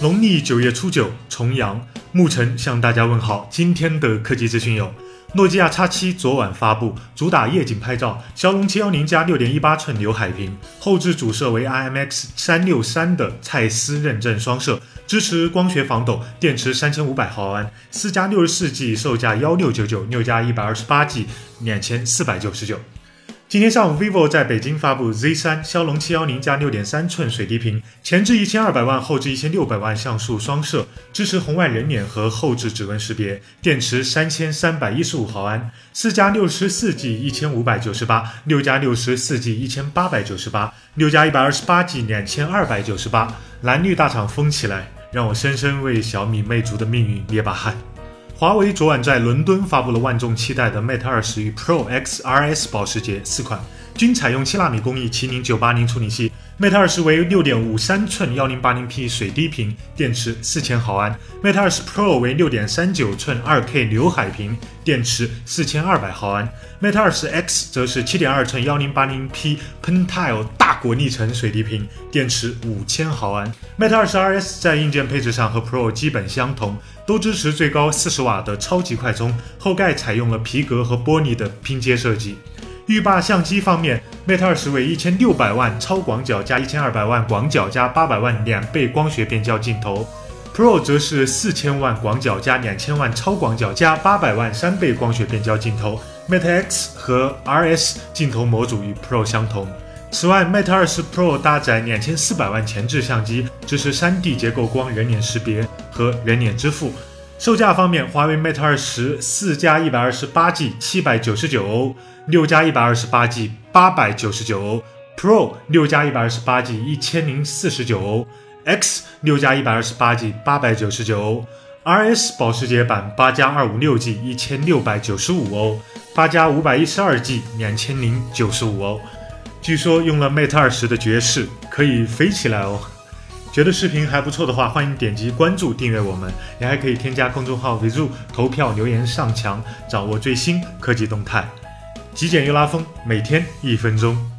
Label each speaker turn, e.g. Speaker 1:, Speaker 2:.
Speaker 1: 农历九月初九，重阳，沐晨向大家问好。今天的科技资讯有：诺基亚 X7 昨晚发布，主打夜景拍照，骁龙七幺零加六点一八寸刘海屏，后置主摄为 IMX 三六三的蔡司认证双摄，支持光学防抖，电池三千五百毫安，四加六十四 G，售价幺六九九，六加一百二十八 G 两千四百九十九。今天上午，vivo 在北京发布 Z 三骁龙七幺零加六点三寸水滴屏，前置一千二百万，后置一千六百万像素双摄，支持红外人脸和后置指纹识别，电池三千三百一十五毫安，四加六十四 G 一千五百九十八，六加六十四 G 一千八百九十八，六加一百二十八 G 两千二百九十八，蓝绿大厂疯起来，让我深深为小米、魅族的命运捏把汗。华为昨晚在伦敦发布了万众期待的 Mate 二十与 Pro X RS 保时捷四款，均采用七纳米工艺麒麟九八零处理器。Mate 二十为六点五三寸幺零八零 P 水滴屏，电池四千毫安；Mate 二十 Pro 为六点三九寸二 K 刘海屏，电池四千二百毫安；Mate 二十 X 则是七点二寸幺零八零 P Pentile 大果粒层水滴屏，电池五千毫安。Mate 二十 RS 在硬件配置上和 Pro 基本相同。都支持最高四十瓦的超级快充，后盖采用了皮革和玻璃的拼接设计。浴霸相机方面，Mate 二十为一千六百万超广角加一千二百万广角加八百万两倍光学变焦镜头，Pro 则是四千万广角加两千万超广角加八百万三倍光学变焦镜头。Mate X 和 RS 镜头模组与 Pro 相同。此外，Mate 20 Pro 搭载两千四百万前置相机，支持 3D 结构光人脸识别和人脸支付。售价方面，华为 Mate 二十四加一百二十八 G 七百九十九欧，六加一百二十八 G 八百九十九欧，Pro 六加一百二十八 G 一千零四十九欧，X 六加一百二十八 G 八百九十九欧，RS 保时捷版八加二五六 G 一千六百九十五欧，八加五百一十二 G 两千零九十五欧。据说用了 Mate 二十的爵士可以飞起来哦。觉得视频还不错的话，欢迎点击关注订阅我们，也还可以添加公众号 Vizu 投票留言上墙，掌握最新科技动态。极简又拉风，每天一分钟。